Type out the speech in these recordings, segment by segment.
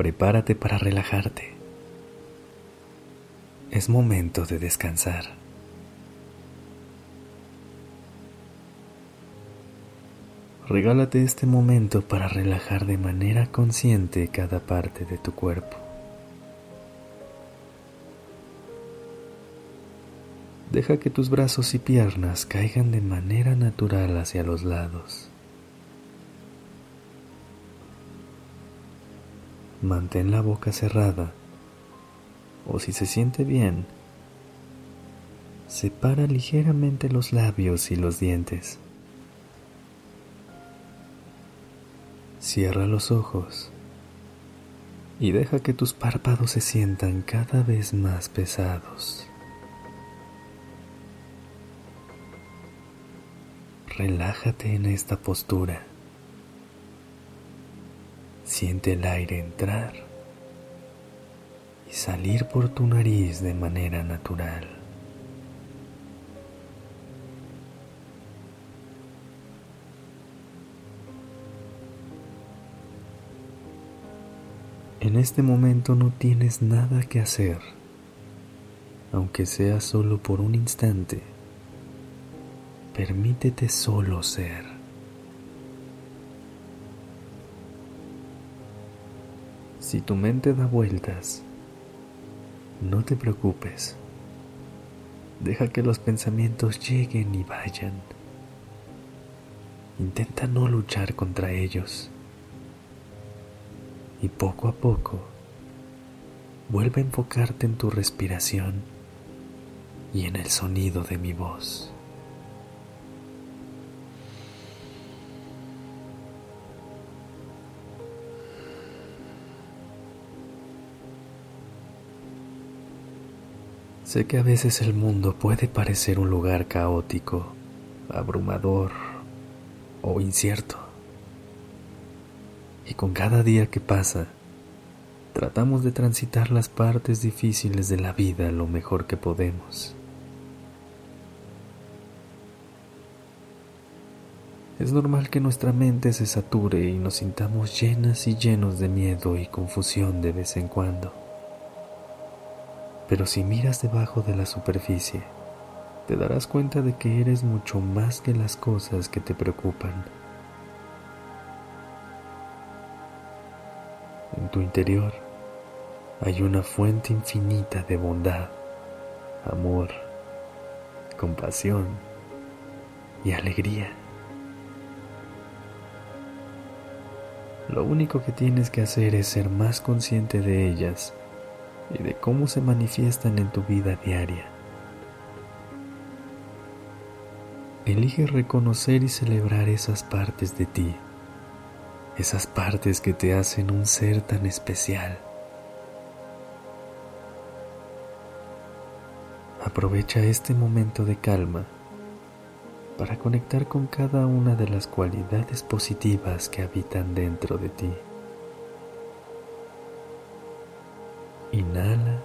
Prepárate para relajarte. Es momento de descansar. Regálate este momento para relajar de manera consciente cada parte de tu cuerpo. Deja que tus brazos y piernas caigan de manera natural hacia los lados. Mantén la boca cerrada o si se siente bien, separa ligeramente los labios y los dientes. Cierra los ojos y deja que tus párpados se sientan cada vez más pesados. Relájate en esta postura. Siente el aire entrar y salir por tu nariz de manera natural. En este momento no tienes nada que hacer, aunque sea solo por un instante. Permítete solo ser. Si tu mente da vueltas, no te preocupes. Deja que los pensamientos lleguen y vayan. Intenta no luchar contra ellos. Y poco a poco, vuelve a enfocarte en tu respiración y en el sonido de mi voz. Sé que a veces el mundo puede parecer un lugar caótico, abrumador o incierto. Y con cada día que pasa, tratamos de transitar las partes difíciles de la vida lo mejor que podemos. Es normal que nuestra mente se sature y nos sintamos llenas y llenos de miedo y confusión de vez en cuando. Pero si miras debajo de la superficie, te darás cuenta de que eres mucho más que las cosas que te preocupan. En tu interior hay una fuente infinita de bondad, amor, compasión y alegría. Lo único que tienes que hacer es ser más consciente de ellas y de cómo se manifiestan en tu vida diaria. Elige reconocer y celebrar esas partes de ti, esas partes que te hacen un ser tan especial. Aprovecha este momento de calma para conectar con cada una de las cualidades positivas que habitan dentro de ti. Inhala.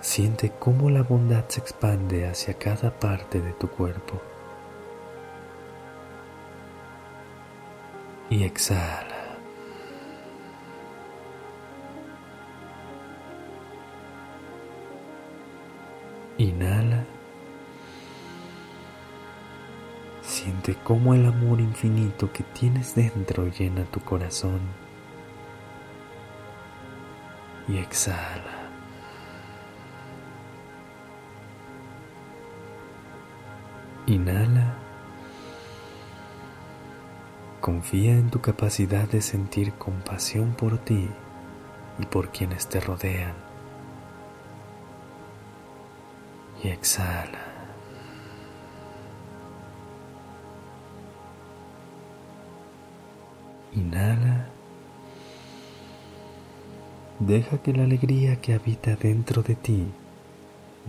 Siente cómo la bondad se expande hacia cada parte de tu cuerpo. Y exhala. Inhala. Siente cómo el amor infinito que tienes dentro llena tu corazón y exhala. Inhala. Confía en tu capacidad de sentir compasión por ti y por quienes te rodean. Y exhala. Inhala Deja que la alegría que habita dentro de ti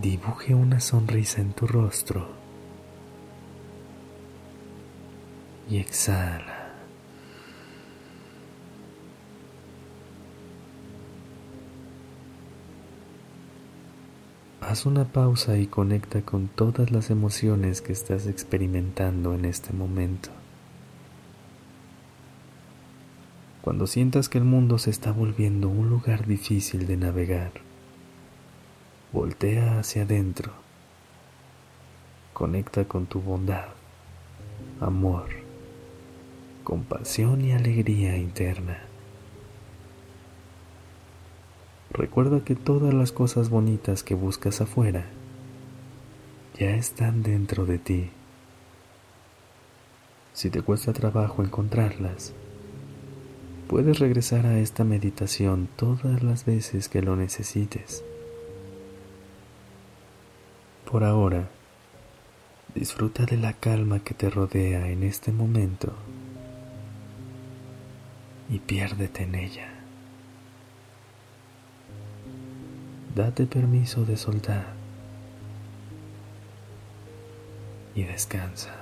dibuje una sonrisa en tu rostro y exhala. Haz una pausa y conecta con todas las emociones que estás experimentando en este momento. Cuando sientas que el mundo se está volviendo un lugar difícil de navegar, voltea hacia adentro. Conecta con tu bondad, amor, compasión y alegría interna. Recuerda que todas las cosas bonitas que buscas afuera ya están dentro de ti. Si te cuesta trabajo encontrarlas, puedes regresar a esta meditación todas las veces que lo necesites. Por ahora, disfruta de la calma que te rodea en este momento y piérdete en ella. date permiso de soltar y descansa.